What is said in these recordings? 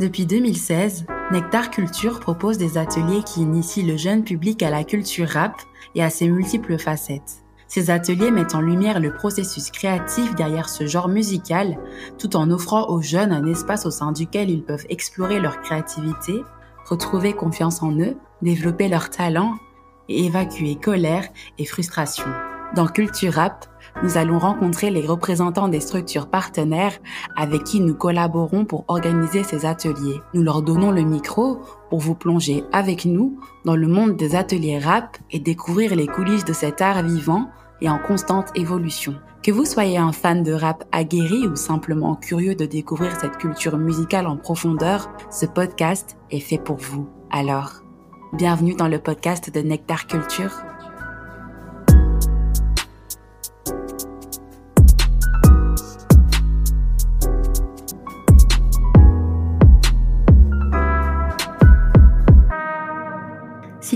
Depuis 2016, Nectar Culture propose des ateliers qui initient le jeune public à la culture rap et à ses multiples facettes. Ces ateliers mettent en lumière le processus créatif derrière ce genre musical, tout en offrant aux jeunes un espace au sein duquel ils peuvent explorer leur créativité, retrouver confiance en eux, développer leurs talents et évacuer colère et frustration. Dans Culture Rap, nous allons rencontrer les représentants des structures partenaires avec qui nous collaborons pour organiser ces ateliers. Nous leur donnons le micro pour vous plonger avec nous dans le monde des ateliers rap et découvrir les coulisses de cet art vivant et en constante évolution. Que vous soyez un fan de rap aguerri ou simplement curieux de découvrir cette culture musicale en profondeur, ce podcast est fait pour vous. Alors, bienvenue dans le podcast de Nectar Culture.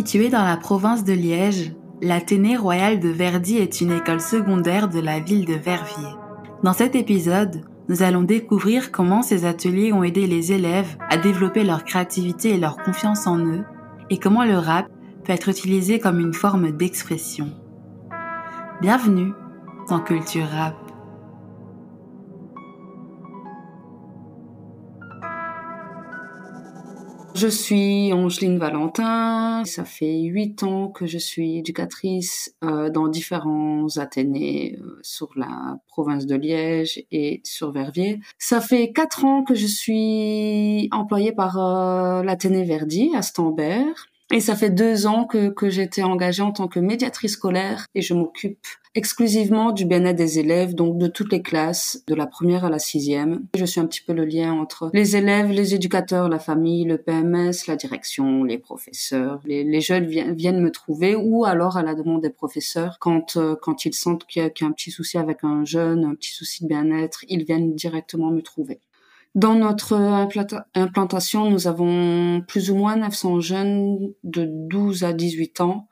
Située dans la province de Liège, l'Athénée royale de Verdi est une école secondaire de la ville de Verviers. Dans cet épisode, nous allons découvrir comment ces ateliers ont aidé les élèves à développer leur créativité et leur confiance en eux, et comment le rap peut être utilisé comme une forme d'expression. Bienvenue dans Culture Rap. Je suis Angeline Valentin. Ça fait huit ans que je suis éducatrice euh, dans différents athénées euh, sur la province de Liège et sur Verviers. Ça fait quatre ans que je suis employée par euh, l'Athénée Verdi à Stambert. Et ça fait deux ans que, que j'étais engagée en tant que médiatrice scolaire et je m'occupe exclusivement du bien-être des élèves, donc de toutes les classes, de la première à la sixième. Je suis un petit peu le lien entre les élèves, les éducateurs, la famille, le PMS, la direction, les professeurs. Les, jeunes viennent, me trouver ou alors à la demande des professeurs quand, euh, quand ils sentent qu'il y, a un petit souci avec un jeune, un petit souci de bien-être, ils viennent directement me trouver. Dans notre implantation, nous avons plus ou moins 900 jeunes de 12 à 18 ans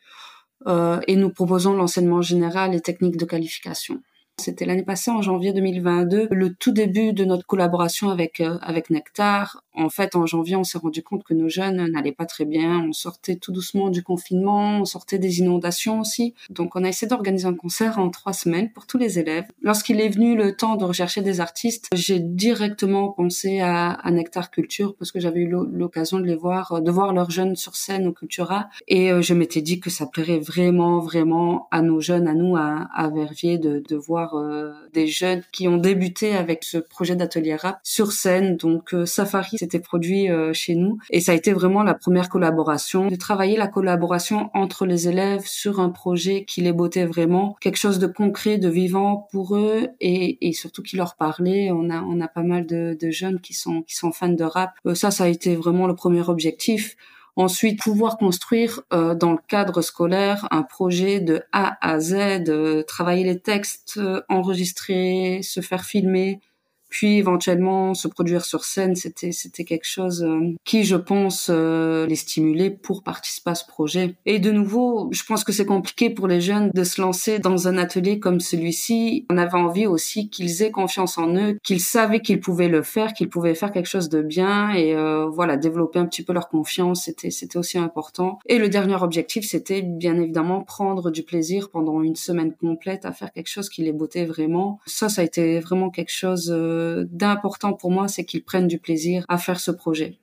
euh, et nous proposons l'enseignement général et techniques de qualification. C'était l'année passée, en janvier 2022, le tout début de notre collaboration avec euh, avec Nectar. En fait, en janvier, on s'est rendu compte que nos jeunes n'allaient pas très bien. On sortait tout doucement du confinement, on sortait des inondations aussi. Donc, on a essayé d'organiser un concert en trois semaines pour tous les élèves. Lorsqu'il est venu le temps de rechercher des artistes, j'ai directement pensé à, Nectar Culture parce que j'avais eu l'occasion de les voir, de voir leurs jeunes sur scène au Cultura, et euh, je m'étais dit que ça plairait vraiment, vraiment à nos jeunes, à nous, à, Verviers, de, de voir euh, des jeunes qui ont débuté avec ce projet d'atelier rap sur scène. Donc euh, Safari s'était produit euh, chez nous et ça a été vraiment la première collaboration, de travailler la collaboration entre les élèves sur un projet qui les bottait vraiment, quelque chose de concret, de vivant pour eux et, et surtout qui leur parlait. On a on a pas mal de, de jeunes qui sont qui sont fans de rap. ça ça a été vraiment le premier objectif. Ensuite, pouvoir construire euh, dans le cadre scolaire un projet de A à Z, euh, travailler les textes, euh, enregistrer, se faire filmer, puis éventuellement se produire sur scène, c'était c'était quelque chose euh, qui, je pense, euh, les stimulait pour participer à ce projet. Et de nouveau, je pense que c'est compliqué pour les jeunes de se lancer dans un atelier comme celui-ci. On avait envie aussi qu'ils aient confiance en eux, qu'ils savaient qu'ils pouvaient le faire, qu'ils pouvaient faire quelque chose de bien et euh, voilà développer un petit peu leur confiance. C'était c'était aussi important. Et le dernier objectif, c'était bien évidemment prendre du plaisir pendant une semaine complète à faire quelque chose qui les bottait vraiment. Ça, ça a été vraiment quelque chose d'important pour moi, c'est qu'ils prennent du plaisir à faire ce projet.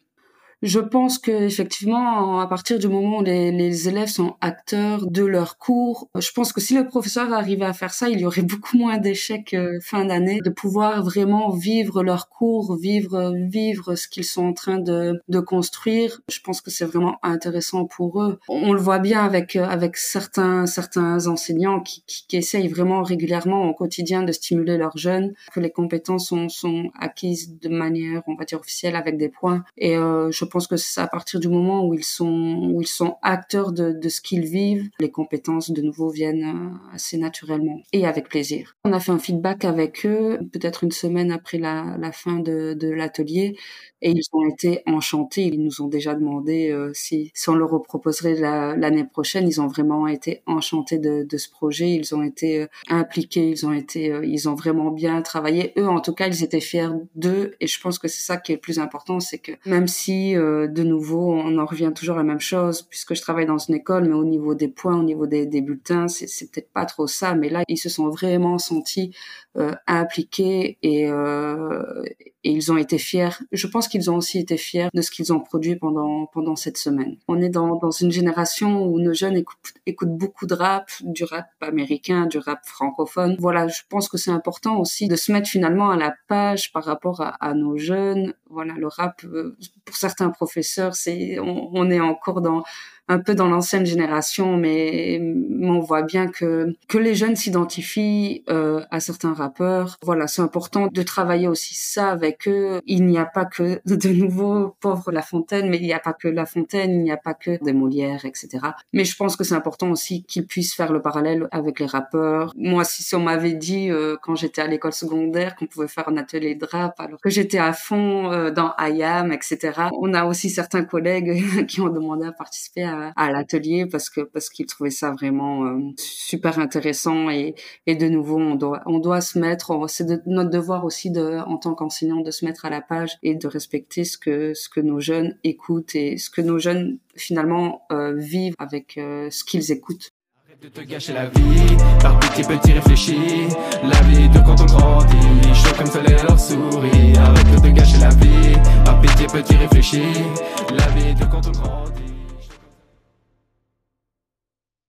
Je pense que effectivement, à partir du moment où les, élèves sont acteurs de leur cours, je pense que si le professeur arrivait à faire ça, il y aurait beaucoup moins d'échecs euh, fin d'année, de pouvoir vraiment vivre leur cours, vivre vivre ce qu'ils sont en train de, de construire. Je pense que c'est vraiment intéressant pour eux. On le voit bien avec avec certains certains enseignants qui, qui, qui essayent vraiment régulièrement au quotidien de stimuler leurs jeunes, que les compétences sont sont acquises de manière, on va dire officielle avec des points. Et euh, je pense que c'est à partir du moment où ils sont où ils sont acteurs de, ce qu'ils vivent, les compétences de nouveau viennent euh, assez naturellement et avec plaisir. On a fait un feedback avec eux peut-être une semaine après la, fin de l'atelier et ils ont été enchantés. Ils nous ont déjà demandé euh, si, si on leur proposerait l'année prochaine. Ils ont vraiment été enchantés de, de ce projet. Ils ont été euh, impliqués, ils ont été, euh, ils ont vraiment bien travaillé. Eux, en tout cas, ils étaient fiers d'eux. Et je pense que c'est ça qui est le plus important, c'est que même si de nouveau on en revient toujours à la même chose, puisque je travaille dans une école, mais au niveau des points, au niveau des, des bulletins, c'est peut-être pas trop ça. Mais là, ils se sont vraiment sentis impliqués et, et ils ont été fiers. Je pense qu'ils ont aussi été fiers de ce qu'ils ont produit pendant pendant cette semaine. On est dans dans une génération où nos jeunes écoutent, écoutent beaucoup de rap, du rap américain, du rap francophone. Voilà, je pense que c'est important aussi de se mettre finalement à la page par rapport à, nos jeunes. Voilà, le rap euh, pour certains professeurs, c'est on est encore dans un peu dans l'ancienne génération, mais, on voit bien que que les jeunes s'identifient euh, à certains rappeurs. Voilà, c'est important de travailler aussi ça avec eux. Il n'y a pas que de nouveau pauvre La Fontaine, mais il n'y a pas que La Fontaine, il n'y a pas que des Molières, etc. Mais je pense que c'est important aussi qu'ils puissent faire le parallèle avec les rappeurs. Moi, si, on m'avait dit euh, quand j'étais à l'école secondaire qu'on pouvait faire un atelier de rap, alors que j'étais à fond euh, dans IAM, etc. On a aussi certains collègues qui ont demandé à participer à à, l'atelier parce que parce qu'ils trouvaient ça vraiment euh, super intéressant et, et de nouveau on doit on doit se mettre c'est de, notre devoir aussi de en tant qu'enseignant de se mettre à la page et de respecter ce que ce que nos jeunes écoutent et ce que nos jeunes finalement euh, vivent avec euh, ce qu'ils écoutent. De te gâcher la vie, par pitié petit réfléchis, la vie de quand on grandit, chaud comme soleil alors souris, arrête de te gâcher la vie, par pitié petit réfléchis,